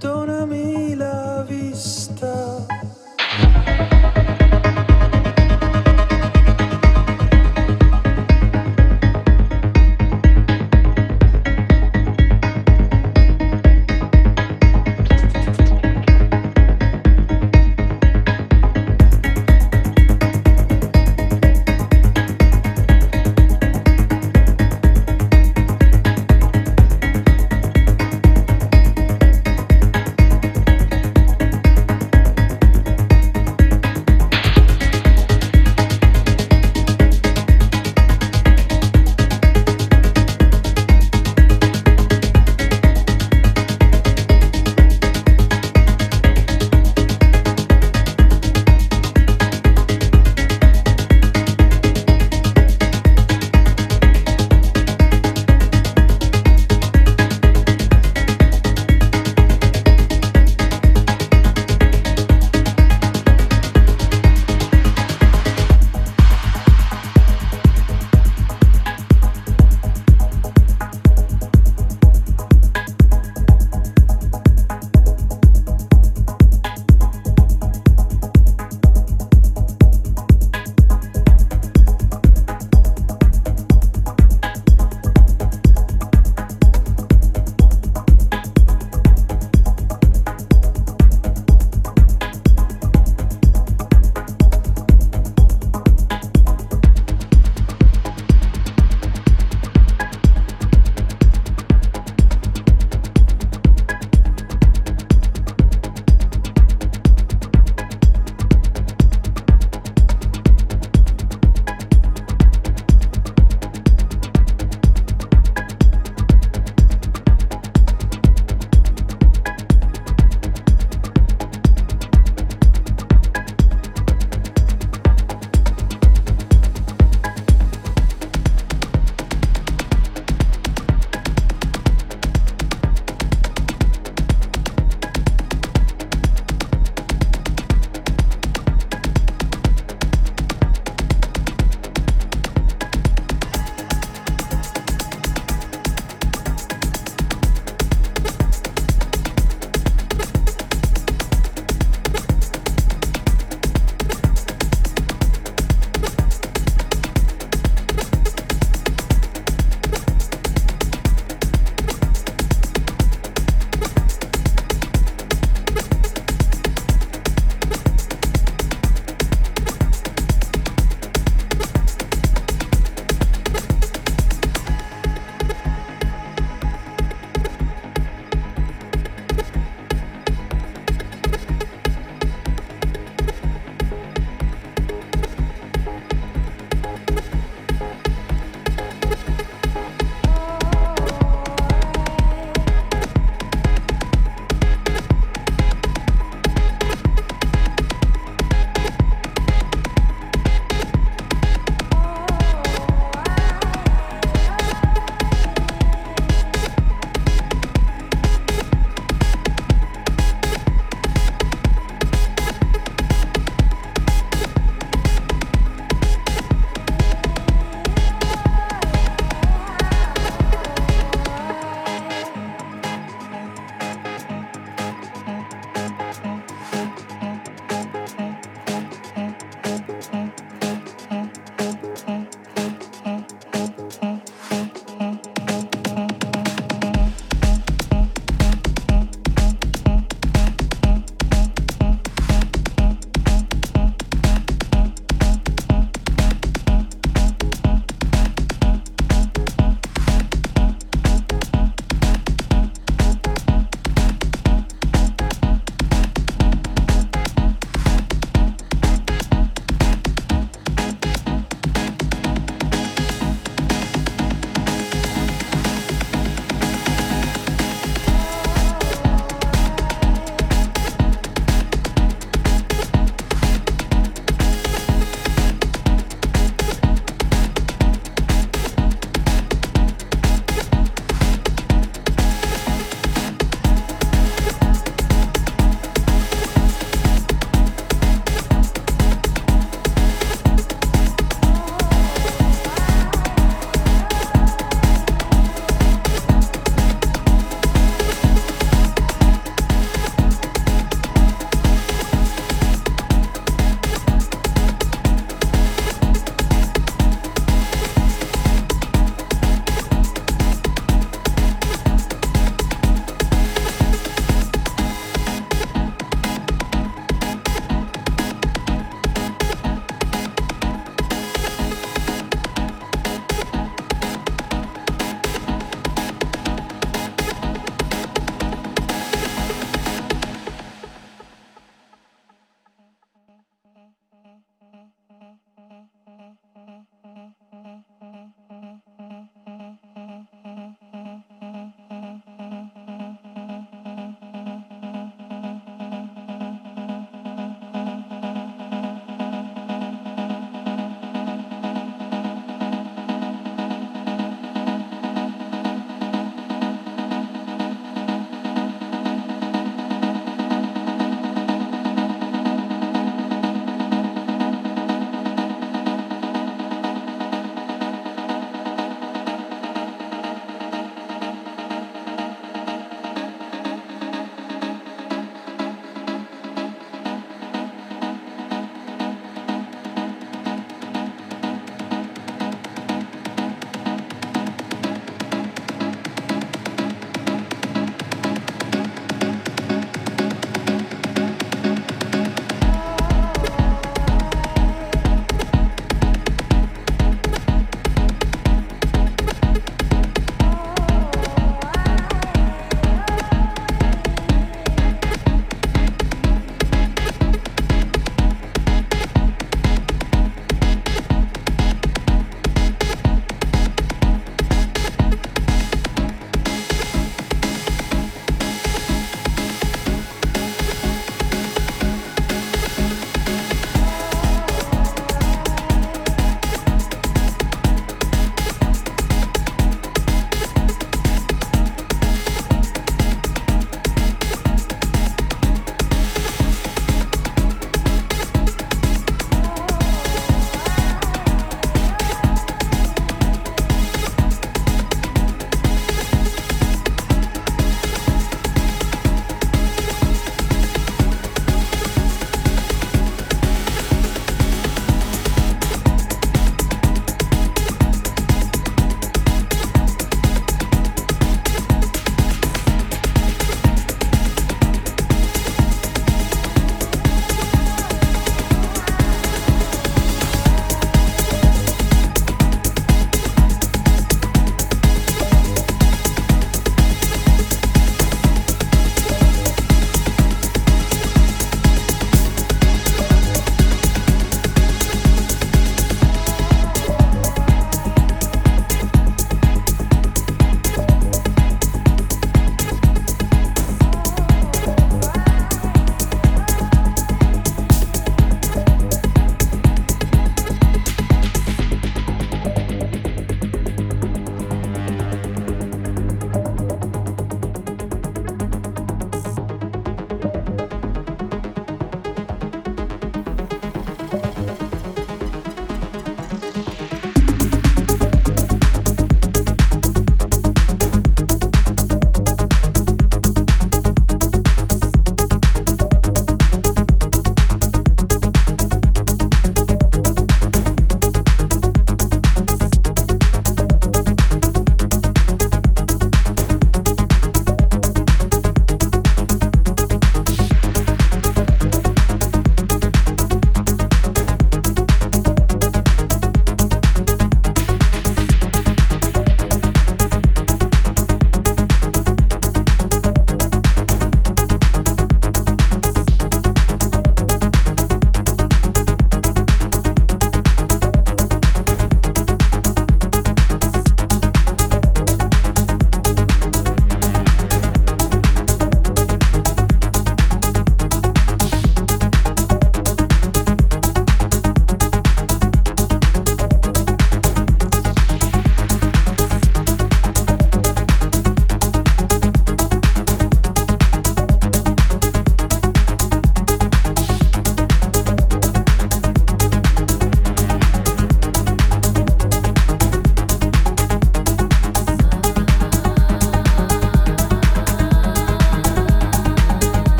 donami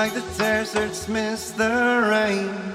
like the deserts miss the rain.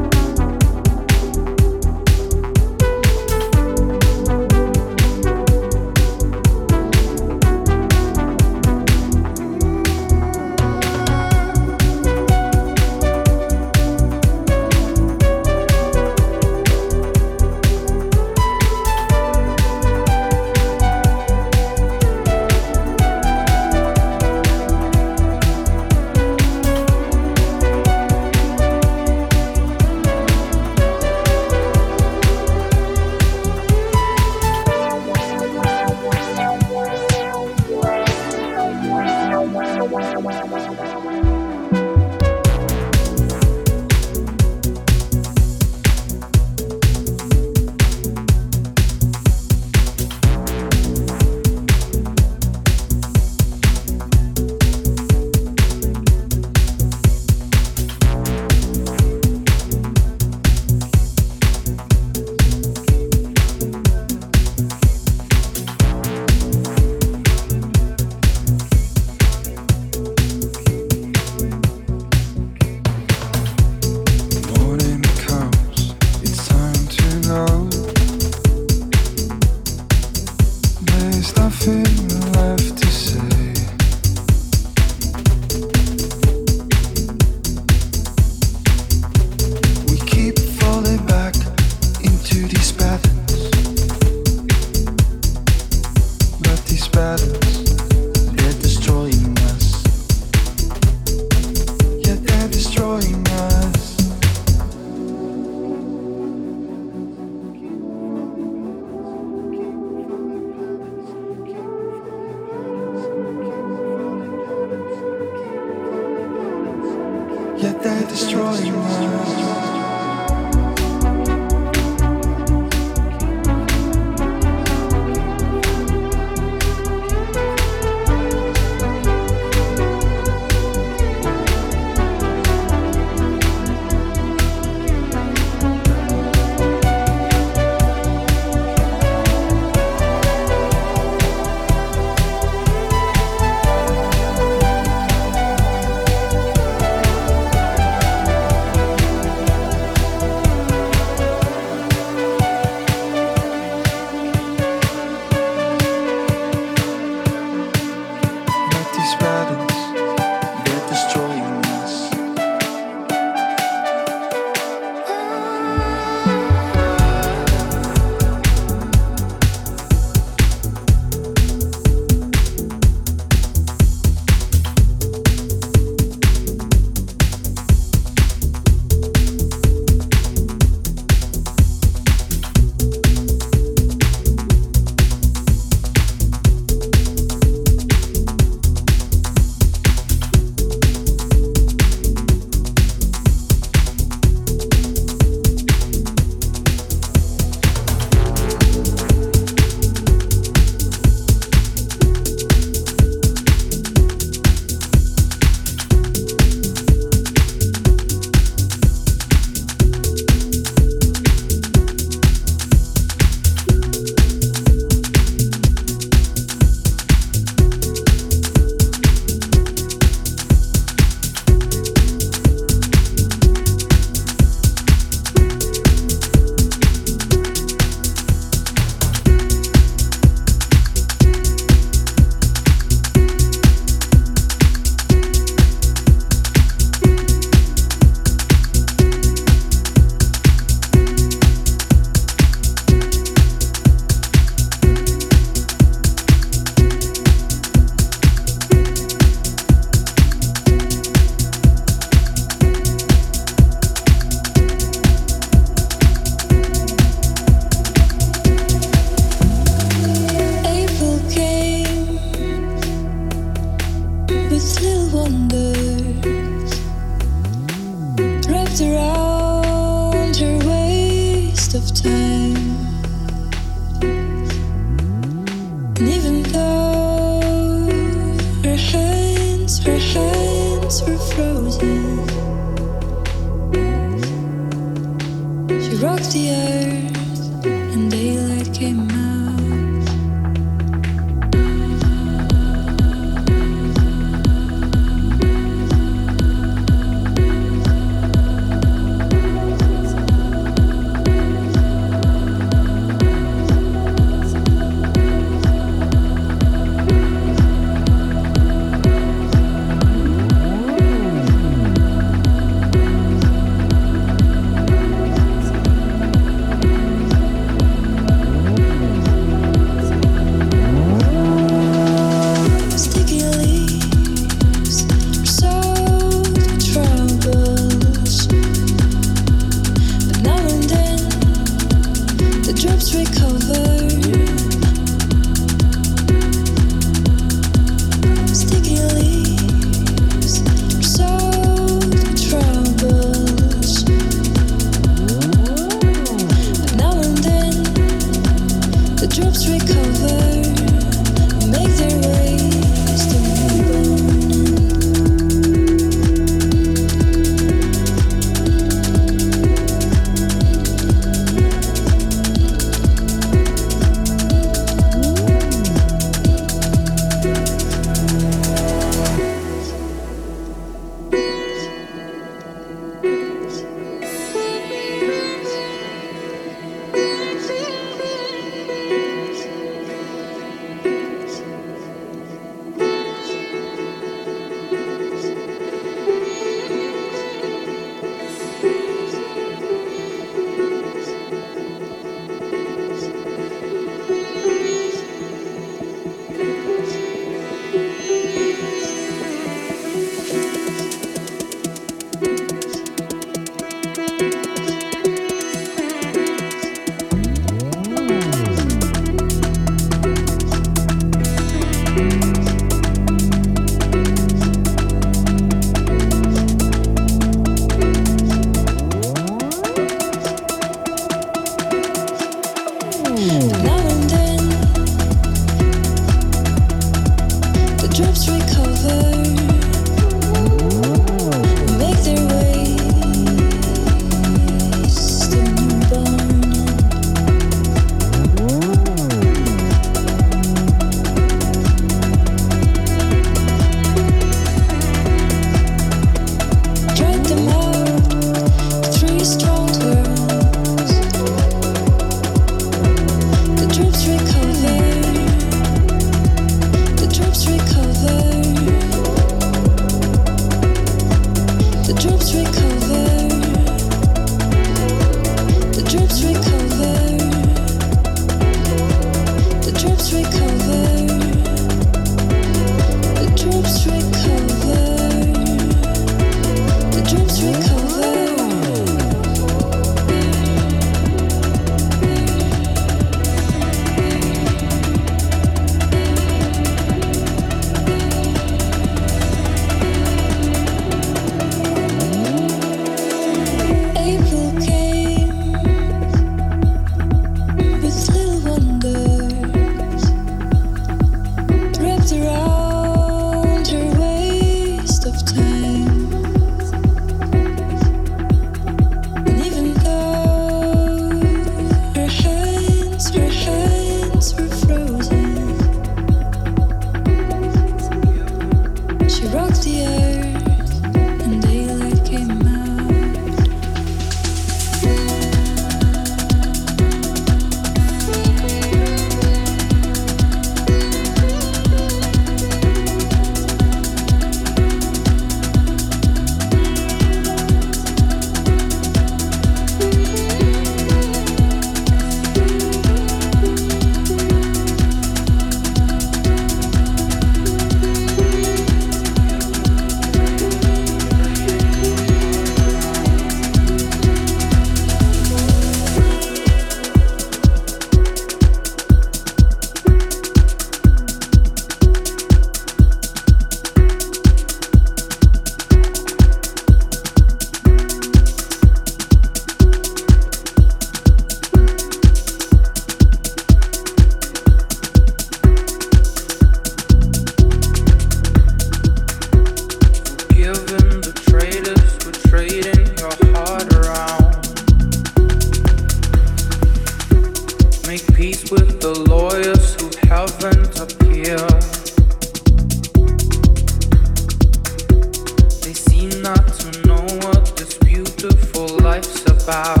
about.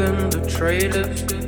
than the traitors.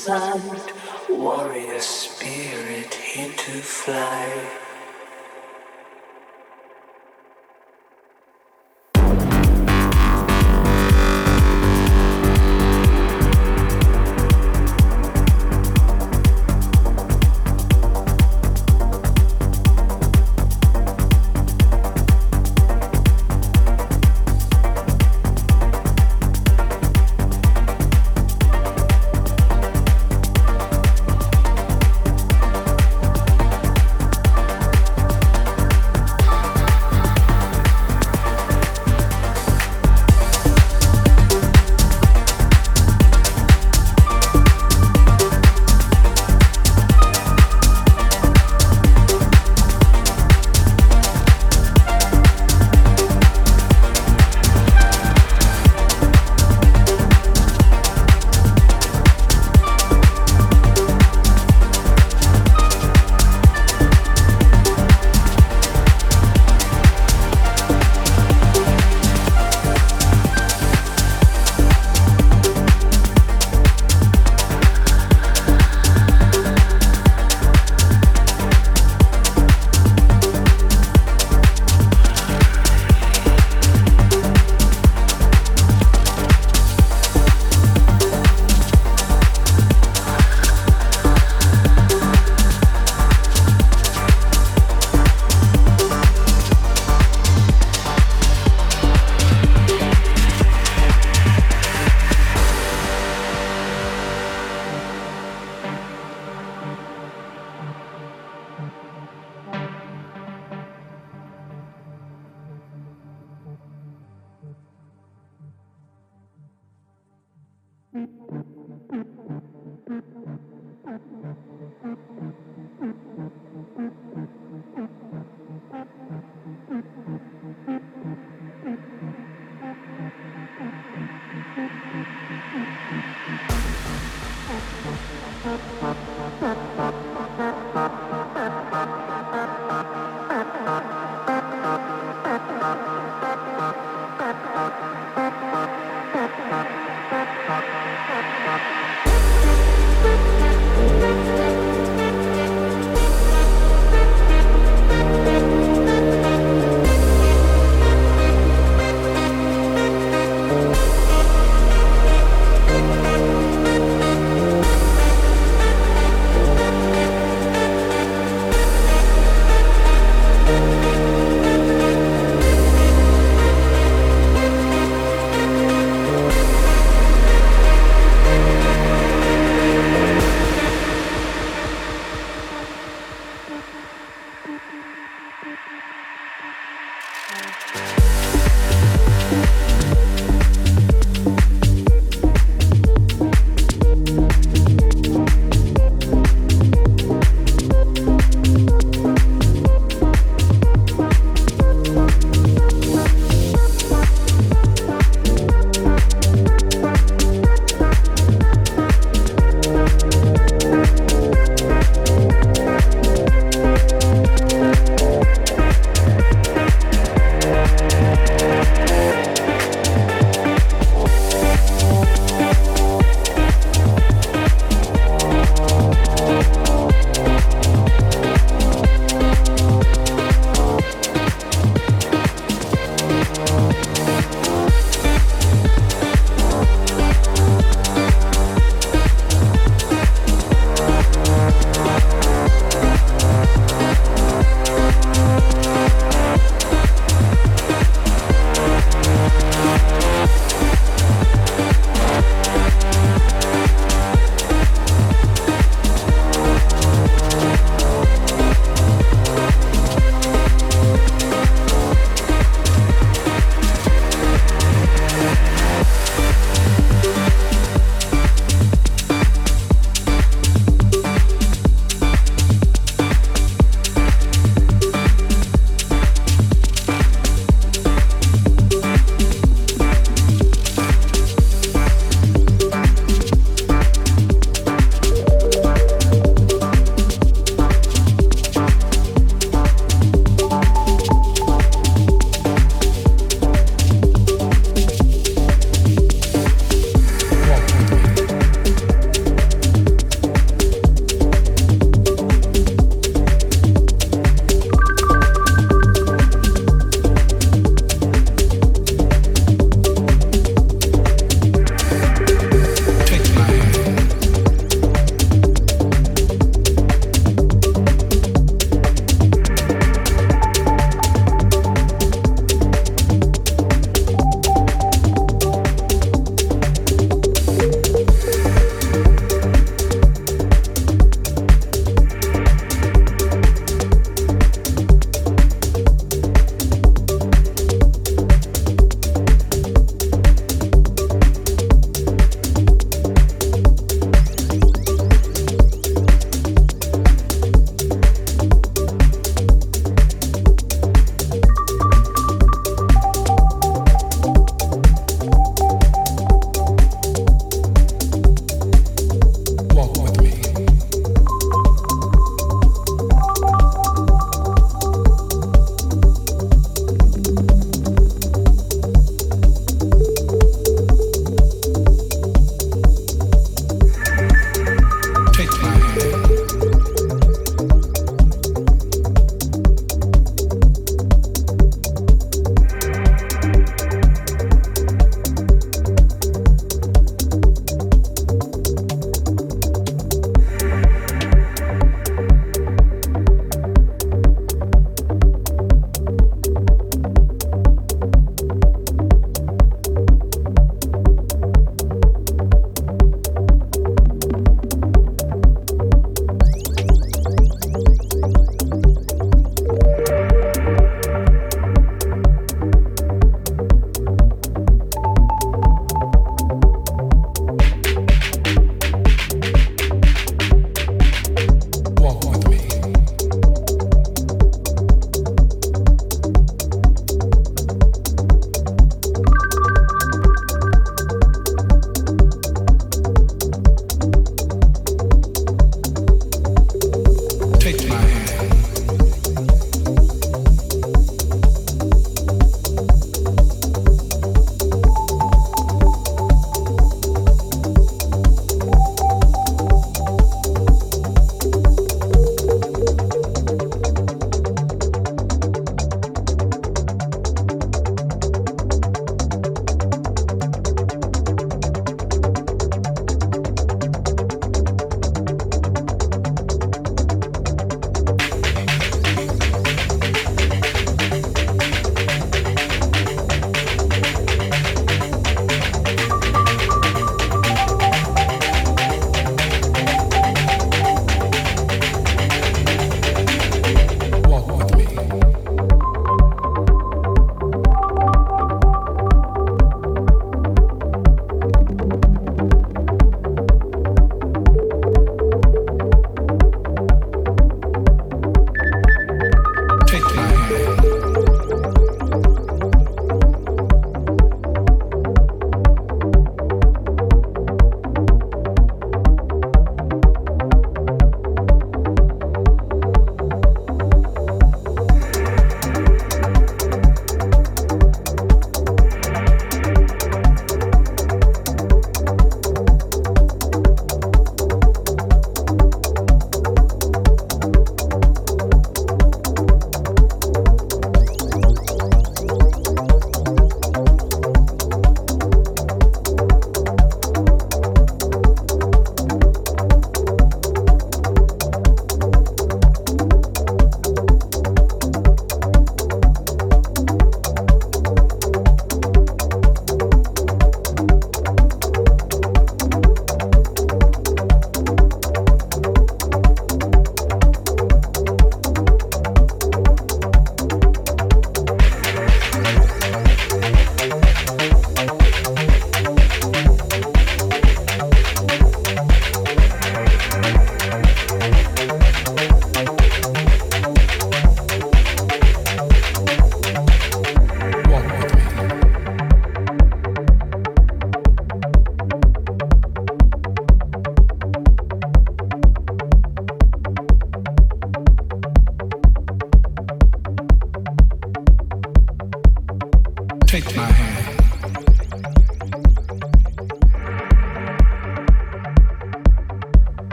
Inside,